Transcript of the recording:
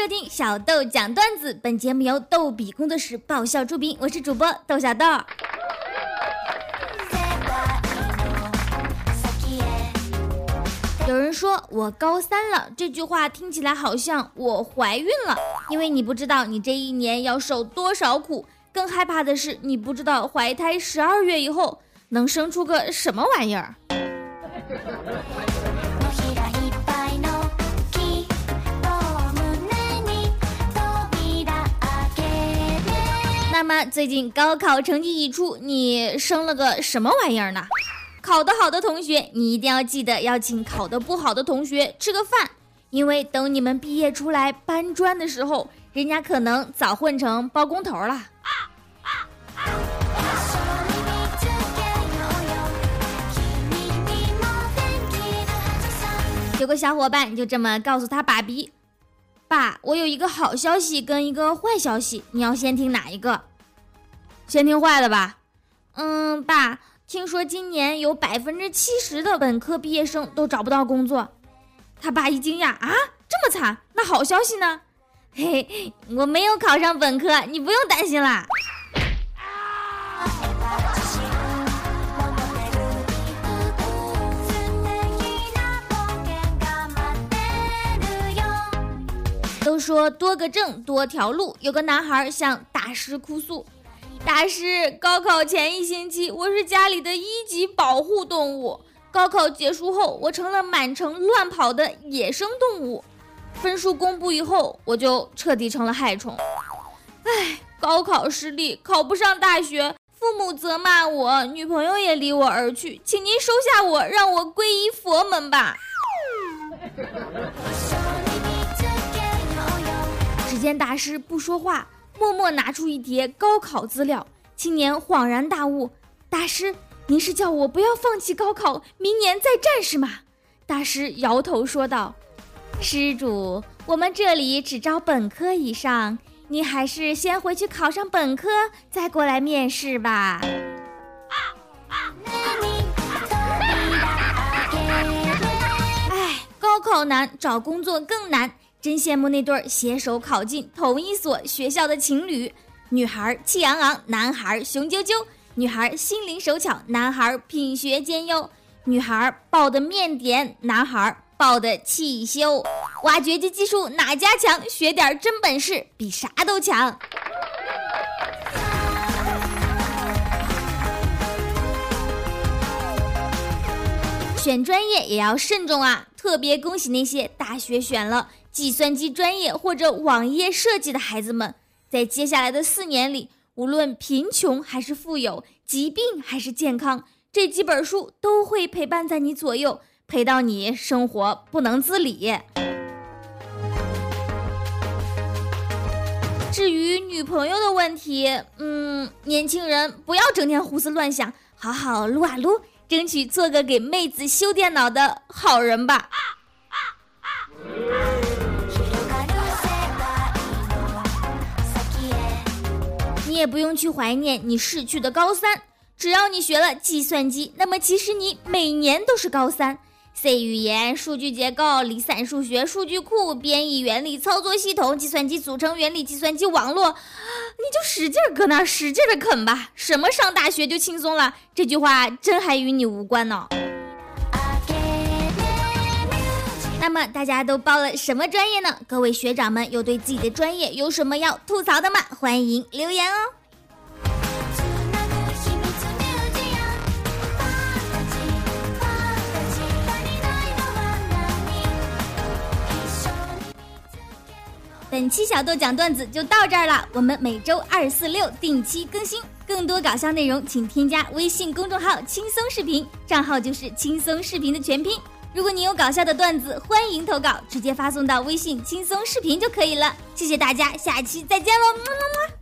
收听小豆讲段子，本节目由逗比工作室爆笑出品，我是主播豆小豆。有人说我高三了，这句话听起来好像我怀孕了，因为你不知道你这一年要受多少苦，更害怕的是你不知道怀胎十二月以后能生出个什么玩意儿。那么最近高考成绩一出，你生了个什么玩意儿呢？考得好的同学，你一定要记得要请考得不好的同学吃个饭，因为等你们毕业出来搬砖的时候，人家可能早混成包工头了。有个小伙伴就这么告诉他爸比：“爸，我有一个好消息跟一个坏消息，你要先听哪一个？”先听坏的吧。嗯，爸，听说今年有百分之七十的本科毕业生都找不到工作。他爸一惊讶啊，这么惨？那好消息呢？嘿，我没有考上本科，你不用担心啦。都说多个证多条路，有个男孩向大师哭诉。大师，高考前一星期，我是家里的一级保护动物。高考结束后，我成了满城乱跑的野生动物。分数公布以后，我就彻底成了害虫。唉，高考失利，考不上大学，父母责骂我，女朋友也离我而去。请您收下我，让我皈依佛门吧。只见大师不说话。默默拿出一叠高考资料，青年恍然大悟：“大师，您是叫我不要放弃高考，明年再战是吗？”大师摇头说道：“施主，我们这里只招本科以上，你还是先回去考上本科，再过来面试吧。”哎，高考难，找工作更难。真羡慕那对携手考进同一所学校的情侣，女孩气昂昂，男孩雄赳赳；女孩心灵手巧，男孩品学兼优；女孩爆的面点，男孩爆的汽修。挖掘机技术哪家强？学点真本事，比啥都强。选专业也要慎重啊！特别恭喜那些大学选了。计算机专业或者网页设计的孩子们，在接下来的四年里，无论贫穷还是富有，疾病还是健康，这几本书都会陪伴在你左右，陪到你生活不能自理。至于女朋友的问题，嗯，年轻人不要整天胡思乱想，好好撸啊撸，争取做个给妹子修电脑的好人吧。也不用去怀念你逝去的高三，只要你学了计算机，那么其实你每年都是高三。C 语言、数据结构、离散数学、数据库、编译原理、操作系统、计算机组成原理、计算机网络，你就使劲搁那使劲的啃吧。什么上大学就轻松了？这句话真还与你无关呢。那么大家都报了什么专业呢？各位学长们又对自己的专业有什么要吐槽的吗？欢迎留言哦。本期小豆讲段子就到这儿了，我们每周二、四、六定期更新，更多搞笑内容请添加微信公众号“轻松视频”，账号就是“轻松视频”的全拼。如果你有搞笑的段子，欢迎投稿，直接发送到微信轻松视频就可以了。谢谢大家，下期再见喽，么么么。